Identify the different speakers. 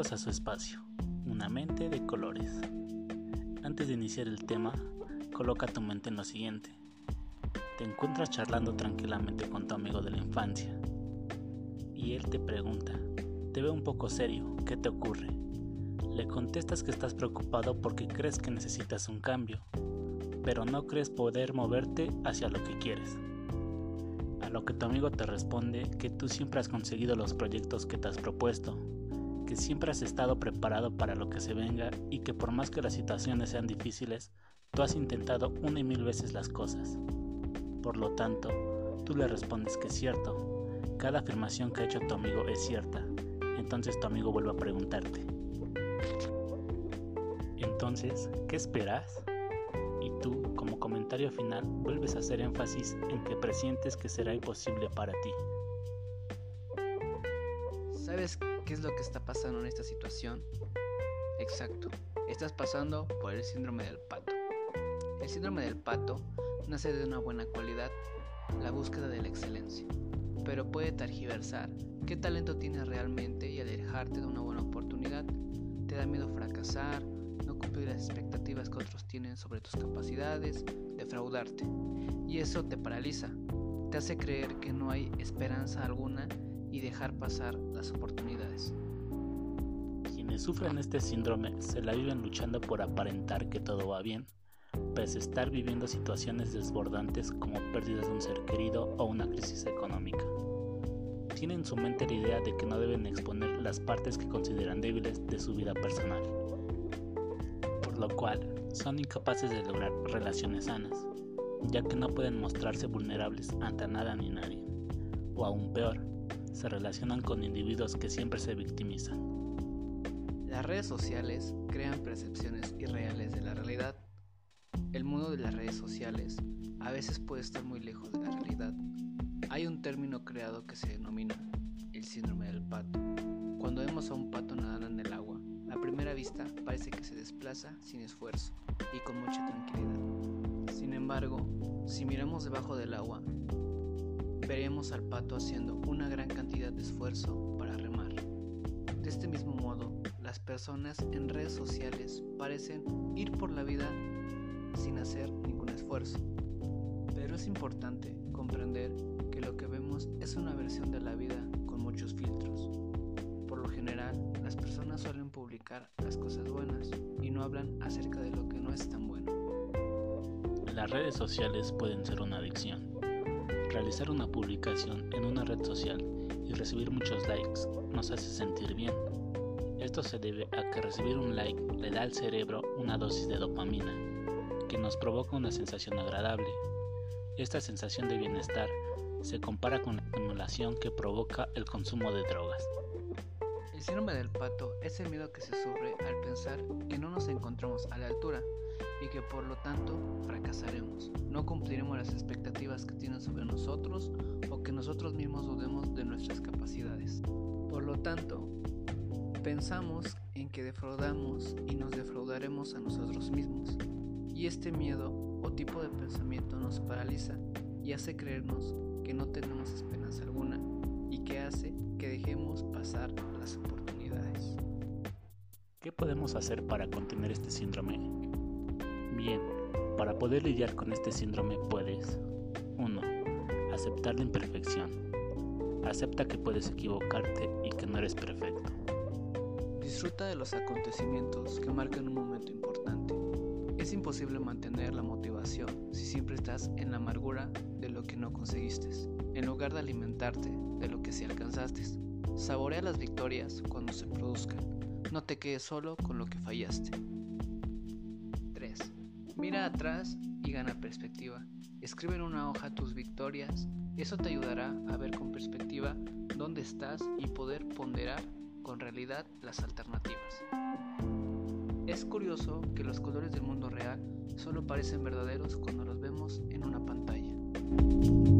Speaker 1: A su espacio, una mente de colores. Antes de iniciar el tema, coloca tu mente en lo siguiente. Te encuentras charlando tranquilamente con tu amigo de la infancia y él te pregunta, te veo un poco serio, ¿qué te ocurre? Le contestas que estás preocupado porque crees que necesitas un cambio, pero no crees poder moverte hacia lo que quieres. A lo que tu amigo te responde que tú siempre has conseguido los proyectos que te has propuesto, que siempre has estado preparado para lo que se venga y que por más que las situaciones sean difíciles, tú has intentado una y mil veces las cosas. Por lo tanto, tú le respondes que es cierto. Cada afirmación que ha hecho tu amigo es cierta. Entonces tu amigo vuelve a preguntarte. Entonces, ¿qué esperas? Y tú, como comentario final, vuelves a hacer énfasis en que presientes que será imposible para ti.
Speaker 2: ¿Sabes qué es lo que está pasando en esta situación? Exacto, estás pasando por el síndrome del pato. El síndrome del pato nace de una buena cualidad, la búsqueda de la excelencia, pero puede targiversar qué talento tienes realmente y alejarte de una buena oportunidad. Te da miedo fracasar, no cumplir las expectativas que otros tienen sobre tus capacidades, defraudarte. Y eso te paraliza, te hace creer que no hay esperanza alguna y dejar pasar las oportunidades.
Speaker 1: Quienes sufren este síndrome se la viven luchando por aparentar que todo va bien, pese a estar viviendo situaciones desbordantes como pérdidas de un ser querido o una crisis económica. Tienen en su mente la idea de que no deben exponer las partes que consideran débiles de su vida personal, por lo cual son incapaces de lograr relaciones sanas, ya que no pueden mostrarse vulnerables ante nada ni nadie, o aún peor, se relacionan con individuos que siempre se victimizan.
Speaker 2: Las redes sociales crean percepciones irreales de la realidad. El mundo de las redes sociales a veces puede estar muy lejos de la realidad. Hay un término creado que se denomina el síndrome del pato. Cuando vemos a un pato nadando en el agua, a primera vista parece que se desplaza sin esfuerzo y con mucha tranquilidad. Sin embargo, si miramos debajo del agua, veremos al pato haciendo una gran cantidad para remar. De este mismo modo, las personas en redes sociales parecen ir por la vida sin hacer ningún esfuerzo. Pero es importante comprender que lo que vemos es una versión de la vida con muchos filtros. Por lo general, las personas suelen publicar las cosas buenas y no hablan acerca de lo que no es tan bueno.
Speaker 1: Las redes sociales pueden ser una adicción Realizar una publicación en una red social y recibir muchos likes nos hace sentir bien. Esto se debe a que recibir un like le da al cerebro una dosis de dopamina, que nos provoca una sensación agradable. Esta sensación de bienestar se compara con la estimulación que provoca el consumo de drogas.
Speaker 2: El síndrome del pato es el miedo que se sufre al pensar que no nos encontramos a la altura y que por lo tanto no cumpliremos las expectativas que tienen sobre nosotros o que nosotros mismos dudemos de nuestras capacidades. Por lo tanto, pensamos en que defraudamos y nos defraudaremos a nosotros mismos. Y este miedo o tipo de pensamiento nos paraliza y hace creernos que no tenemos esperanza alguna y que hace que dejemos pasar las oportunidades.
Speaker 1: ¿Qué podemos hacer para contener este síndrome Bien, para poder lidiar con este síndrome puedes 1. Aceptar la imperfección. Acepta que puedes equivocarte y que no eres perfecto.
Speaker 2: Disfruta de los acontecimientos que marcan un momento importante. Es imposible mantener la motivación si siempre estás en la amargura de lo que no conseguiste, en lugar de alimentarte de lo que sí alcanzaste. Saborea las victorias cuando se produzcan. No te quedes solo con lo que fallaste. Mira atrás y gana perspectiva. Escribe en una hoja tus victorias. Eso te ayudará a ver con perspectiva dónde estás y poder ponderar con realidad las alternativas. Es curioso que los colores del mundo real solo parecen verdaderos cuando los vemos en una pantalla.